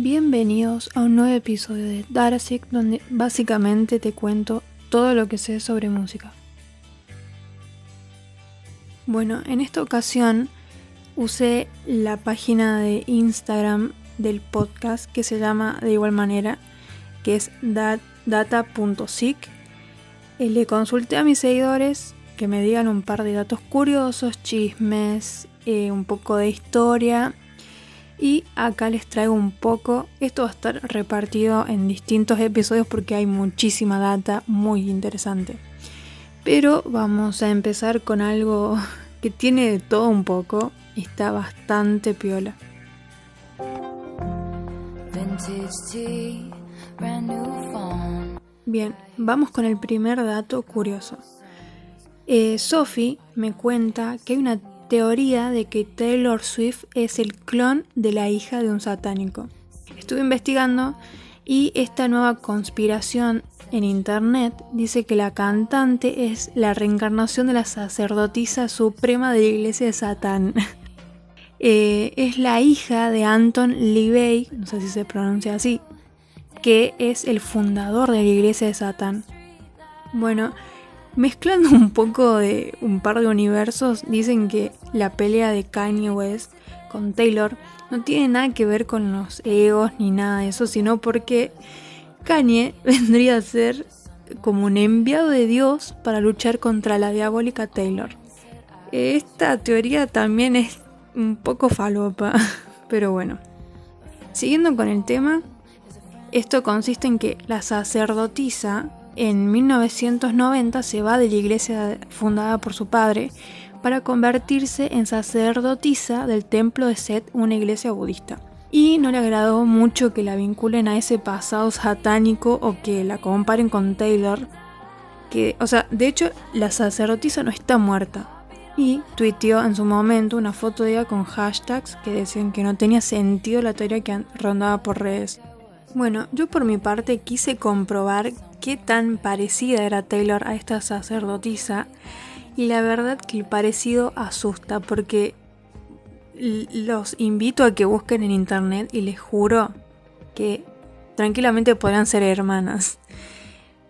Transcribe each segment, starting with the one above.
Bienvenidos a un nuevo episodio de Darasik donde básicamente te cuento todo lo que sé sobre música. Bueno, en esta ocasión usé la página de Instagram del podcast que se llama de igual manera, que es data.sic. Eh, le consulté a mis seguidores que me digan un par de datos curiosos, chismes, eh, un poco de historia y acá les traigo un poco, esto va a estar repartido en distintos episodios porque hay muchísima data muy interesante. Pero vamos a empezar con algo que tiene de todo un poco está bastante piola. Bien, vamos con el primer dato curioso. Eh, Sophie me cuenta que hay una teoría de que Taylor Swift es el clon de la hija de un satánico. Estuve investigando y esta nueva conspiración en internet dice que la cantante es la reencarnación de la sacerdotisa suprema de la iglesia de Satán. Eh, es la hija de Anton LaVey, no sé si se pronuncia así, que es el fundador de la iglesia de Satán. Bueno, Mezclando un poco de un par de universos, dicen que la pelea de Kanye West con Taylor no tiene nada que ver con los egos ni nada de eso, sino porque Kanye vendría a ser como un enviado de Dios para luchar contra la diabólica Taylor. Esta teoría también es un poco falopa, pero bueno. Siguiendo con el tema, esto consiste en que la sacerdotisa en 1990 se va de la iglesia fundada por su padre para convertirse en sacerdotisa del templo de Set, una iglesia budista. Y no le agradó mucho que la vinculen a ese pasado satánico o que la comparen con Taylor. Que, o sea, de hecho, la sacerdotisa no está muerta. Y tuiteó en su momento una foto de ella con hashtags que decían que no tenía sentido la teoría que rondaba por redes. Bueno, yo por mi parte quise comprobar qué tan parecida era Taylor a esta sacerdotisa y la verdad que el parecido asusta porque los invito a que busquen en internet y les juro que tranquilamente podrán ser hermanas.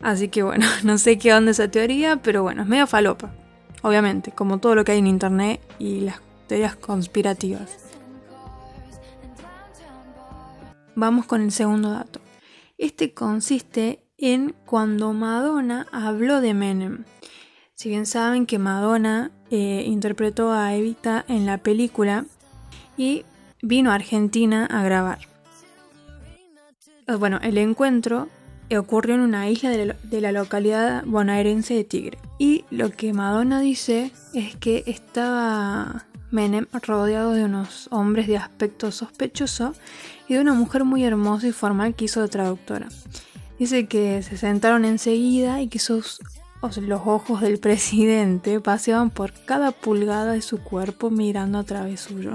Así que bueno, no sé qué onda esa teoría, pero bueno, es medio falopa. Obviamente, como todo lo que hay en internet y las teorías conspirativas. Vamos con el segundo dato. Este consiste en cuando Madonna habló de Menem. Si bien saben que Madonna eh, interpretó a Evita en la película y vino a Argentina a grabar. Ah, bueno, el encuentro ocurrió en una isla de la, de la localidad bonaerense de Tigre. Y lo que Madonna dice es que estaba Menem rodeado de unos hombres de aspecto sospechoso y de una mujer muy hermosa y formal que hizo de traductora. Dice que se sentaron enseguida y que sus, los ojos del presidente paseaban por cada pulgada de su cuerpo mirando a través suyo.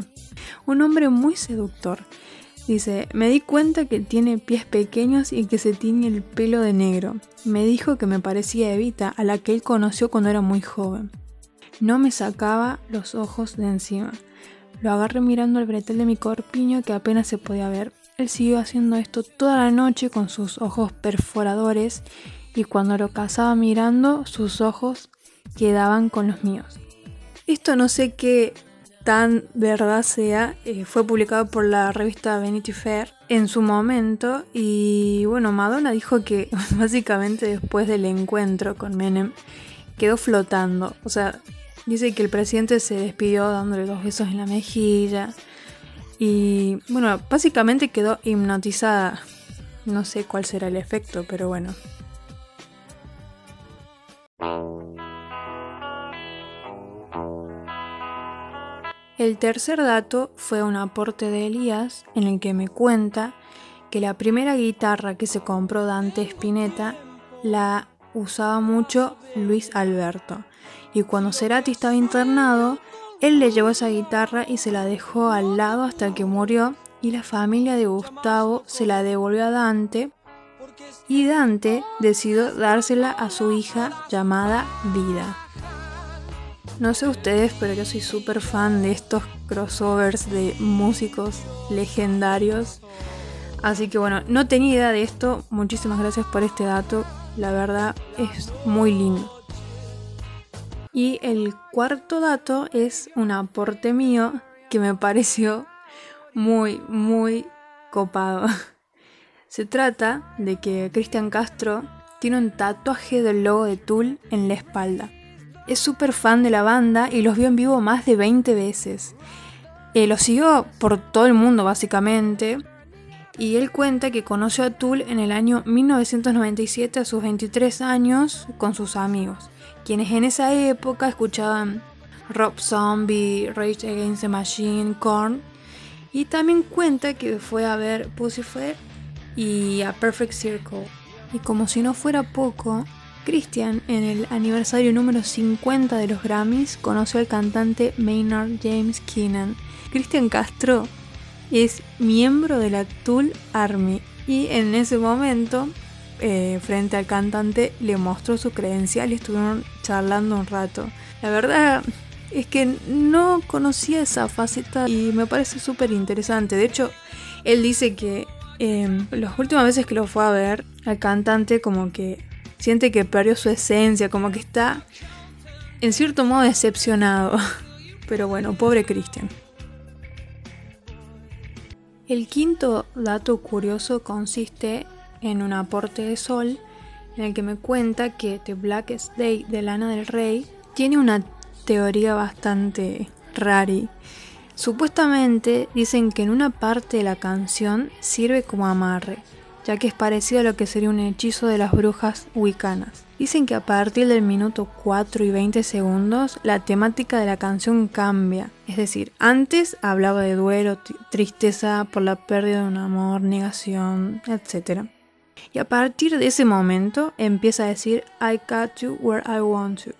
Un hombre muy seductor. Dice, me di cuenta que tiene pies pequeños y que se tiñe el pelo de negro. Me dijo que me parecía Evita, a la que él conoció cuando era muy joven. No me sacaba los ojos de encima. Lo agarré mirando el bretel de mi corpiño que apenas se podía ver. Él siguió haciendo esto toda la noche con sus ojos perforadores y cuando lo cazaba mirando, sus ojos quedaban con los míos. Esto no sé qué tan verdad sea, eh, fue publicado por la revista Vanity Fair en su momento y bueno, Madonna dijo que básicamente después del encuentro con Menem quedó flotando, o sea, dice que el presidente se despidió dándole dos besos en la mejilla, y bueno, básicamente quedó hipnotizada. No sé cuál será el efecto, pero bueno. El tercer dato fue un aporte de Elías en el que me cuenta que la primera guitarra que se compró Dante Spinetta la usaba mucho Luis Alberto y cuando Cerati estaba internado él le llevó esa guitarra y se la dejó al lado hasta que murió y la familia de Gustavo se la devolvió a Dante y Dante decidió dársela a su hija llamada Vida. No sé ustedes, pero yo soy súper fan de estos crossovers de músicos legendarios. Así que bueno, no tenía idea de esto. Muchísimas gracias por este dato. La verdad es muy lindo. Y el cuarto dato es un aporte mío que me pareció muy, muy copado. Se trata de que Cristian Castro tiene un tatuaje del logo de Tool en la espalda. Es súper fan de la banda y los vio en vivo más de 20 veces. Eh, lo siguió por todo el mundo básicamente y él cuenta que conoció a Tool en el año 1997 a sus 23 años con sus amigos, quienes en esa época escuchaban Rob Zombie, Rage Against the Machine, Korn, y también cuenta que fue a ver Pussyfoot y a Perfect Circle. Y como si no fuera poco, Christian en el aniversario número 50 de los Grammys conoció al cantante Maynard James Keenan. Christian Castro es miembro de la Tool Army y en ese momento eh, frente al cantante le mostró su credencial y estuvieron charlando un rato. La verdad es que no conocía esa faceta y me parece súper interesante. De hecho, él dice que em, las últimas veces que lo fue a ver, al cantante como que siente que perdió su esencia, como que está en cierto modo decepcionado. Pero bueno, pobre Christian. El quinto dato curioso consiste en un aporte de Sol en el que me cuenta que The Blackest Day de Lana del Rey tiene una teoría bastante rari. Supuestamente dicen que en una parte de la canción sirve como amarre, ya que es parecido a lo que sería un hechizo de las brujas wicanas. Dicen que a partir del minuto 4 y 20 segundos la temática de la canción cambia. Es decir, antes hablaba de duelo, tristeza por la pérdida de un amor, negación, etc. Y a partir de ese momento empieza a decir I got you where I want to.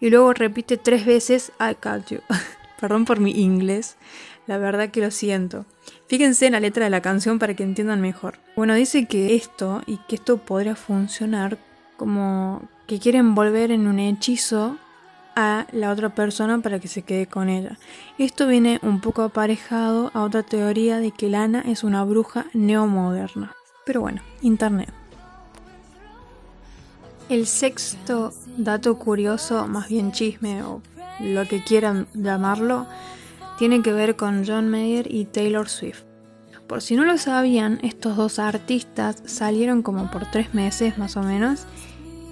Y luego repite tres veces I got you. Perdón por mi inglés, la verdad que lo siento. Fíjense en la letra de la canción para que entiendan mejor. Bueno, dice que esto y que esto podría funcionar como que quieren envolver en un hechizo a la otra persona para que se quede con ella. Esto viene un poco aparejado a otra teoría de que Lana es una bruja neomoderna. Pero bueno, internet. El sexto dato curioso, más bien chisme o lo que quieran llamarlo, tiene que ver con John Mayer y Taylor Swift. Por si no lo sabían, estos dos artistas salieron como por tres meses más o menos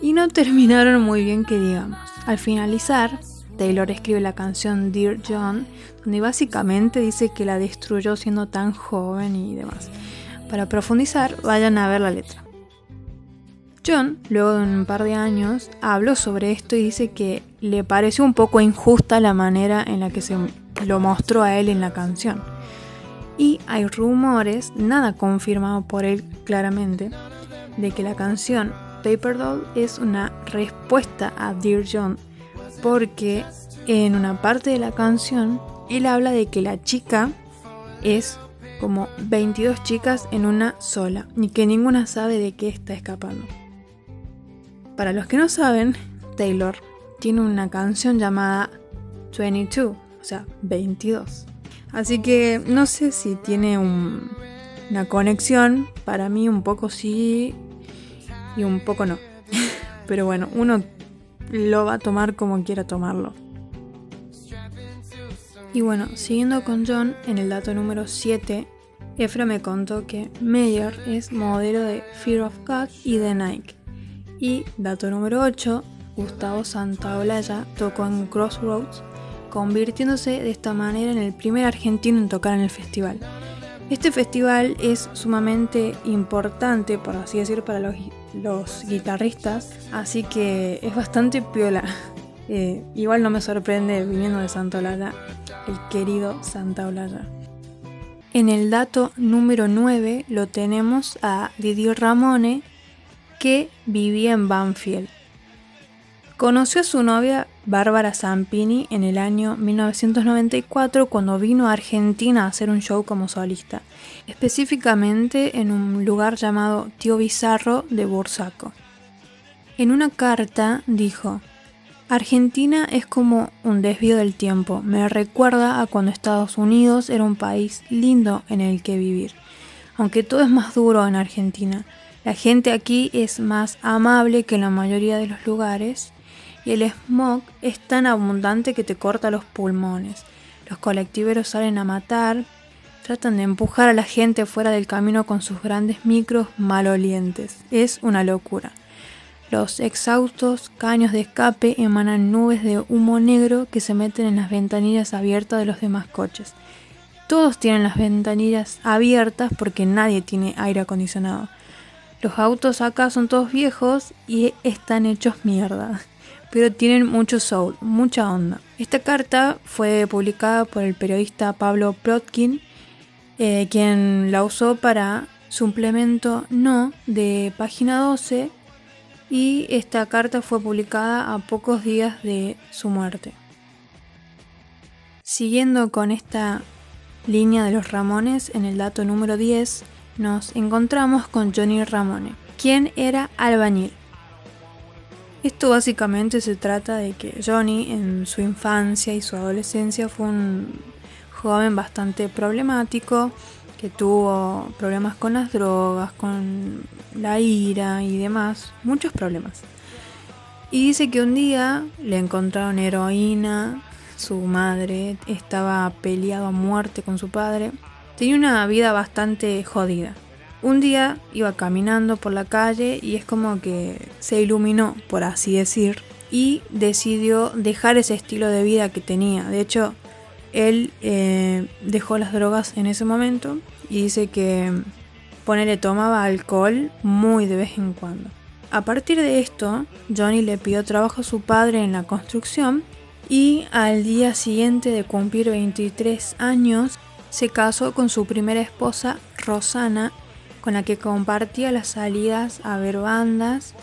y no terminaron muy bien que digamos. Al finalizar, Taylor escribe la canción Dear John, donde básicamente dice que la destruyó siendo tan joven y demás. Para profundizar, vayan a ver la letra. John, luego de un par de años, habló sobre esto y dice que le pareció un poco injusta la manera en la que se lo mostró a él en la canción. Y hay rumores, nada confirmado por él claramente, de que la canción Paper Doll es una respuesta a Dear John, porque en una parte de la canción él habla de que la chica es como 22 chicas en una sola, y que ninguna sabe de qué está escapando. Para los que no saben, Taylor tiene una canción llamada 22, o sea, 22. Así que no sé si tiene una conexión, para mí un poco sí y un poco no. Pero bueno, uno lo va a tomar como quiera tomarlo. Y bueno, siguiendo con John, en el dato número 7, Efra me contó que Mayer es modelo de Fear of God y de Nike. Y dato número 8, Gustavo Santaolalla tocó en Crossroads convirtiéndose de esta manera en el primer argentino en tocar en el festival. Este festival es sumamente importante, por así decir, para los, guitarristas, así que es bastante piola. Eh, igual no me sorprende viniendo de Santa Olalla, el querido Santa Olalla. En el dato número 9 lo tenemos a Didier Ramone, que vivía en Banfield. Conoció a su novia Bárbara Zampini en el año 1994 cuando vino a Argentina a hacer un show como solista, específicamente en un lugar llamado Tío Bizarro de Bursaco. En una carta dijo, Argentina es como un desvío del tiempo, me recuerda a cuando Estados Unidos era un país lindo en el que vivir. aunque todo es más duro en Argentina. La gente aquí es más amable que en la mayoría de los lugares y el smog es tan abundante que te corta los pulmones. Los colectiveros salen a matar, tratan de empujar a la gente fuera del camino con sus grandes micros malolientes. Es una locura. Los exhaustos caños de escape emanan nubes de humo negro que se meten en las ventanillas abiertas de los demás coches. Todos tienen las ventanillas abiertas porque nadie tiene aire acondicionado. Los autos acá son todos viejos y están hechos mierda, pero tienen mucho soul, mucha onda. Esta carta fue publicada por el periodista Pablo Plotkin, eh, quien la usó para suplemento no de página 12 y esta carta fue publicada a pocos días de su muerte. Siguiendo con esta línea de los Ramones, en el dato número 10, nos encontramos con Johnny Ramone, quien era albañil. Esto básicamente se trata de que Johnny en su infancia y su adolescencia fue un joven bastante problemático, que tuvo problemas con las drogas, con la ira y demás, muchos problemas. Y dice que un día le encontraron heroína, su madre estaba peleado a muerte con su padre Tenía una vida bastante jodida. Un día iba caminando por la calle y es como que se iluminó, por así decir, y decidió dejar ese estilo de vida que tenía. De hecho, él eh, dejó las drogas en ese momento y dice que ponele tomaba alcohol muy de vez en cuando. A partir de esto, Johnny le pidió trabajo a su padre en la construcción y al día siguiente de cumplir 23 años se casó con su primera esposa, Rosana, con la que compartía las salidas a ver bandas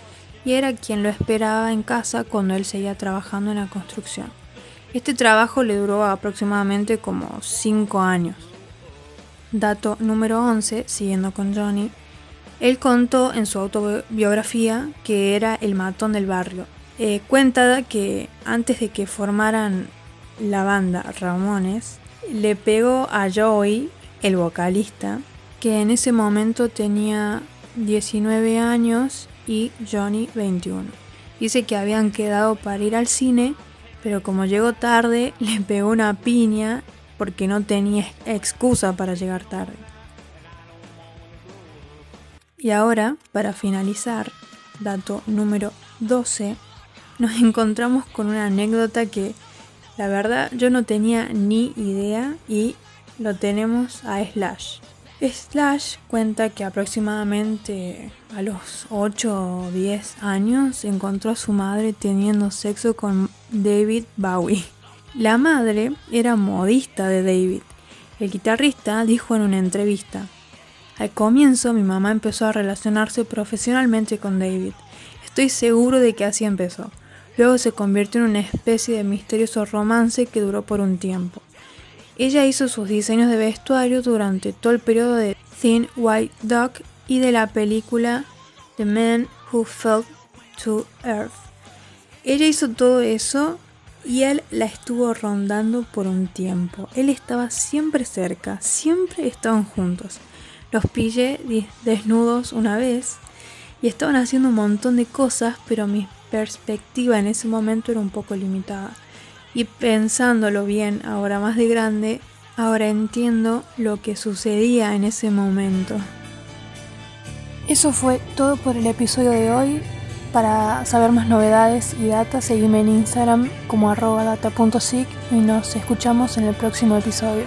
y era quien lo esperaba en casa cuando él seguía trabajando en la construcción. Este trabajo le duró aproximadamente como 5 años. Dato número 11, siguiendo con Johnny, él contó en su autobiografía que era el matón del barrio. Eh, cuenta que antes de que formaran la banda Ramones, le pegó a Joey, el vocalista, que en ese momento tenía 19 años y Johnny 21. Dice que habían quedado para ir al cine, pero como llegó tarde, le pegó una piña porque no tenía excusa para llegar tarde. Y ahora, para finalizar, dato número 12, nos encontramos con una anécdota que la verdad yo no tenía ni idea y lo tenemos a Slash. Slash cuenta que aproximadamente a los 8 o 10 años encontró a su madre teniendo sexo con David Bowie. La madre era modista de David. El guitarrista dijo en una entrevista, al comienzo mi mamá empezó a relacionarse profesionalmente con David. Estoy seguro de que así empezó. Luego se convirtió en una especie de misterioso romance que duró por un tiempo. Ella hizo sus diseños de vestuario durante todo el periodo de Thin White Duck y de la película The Man Who Fell to Earth. Ella hizo todo eso y él la estuvo rondando por un tiempo. Él estaba siempre cerca, siempre estaban juntos. Los pillé desnudos una vez y estaban haciendo un montón de cosas, pero mis perspectiva en ese momento era un poco limitada. Y pensándolo bien, ahora más de grande, ahora entiendo lo que sucedía en ese momento. Eso fue todo por el episodio de hoy. Para saber más novedades y datas, seguime en Instagram como arroba data.sic y nos escuchamos en el próximo episodio.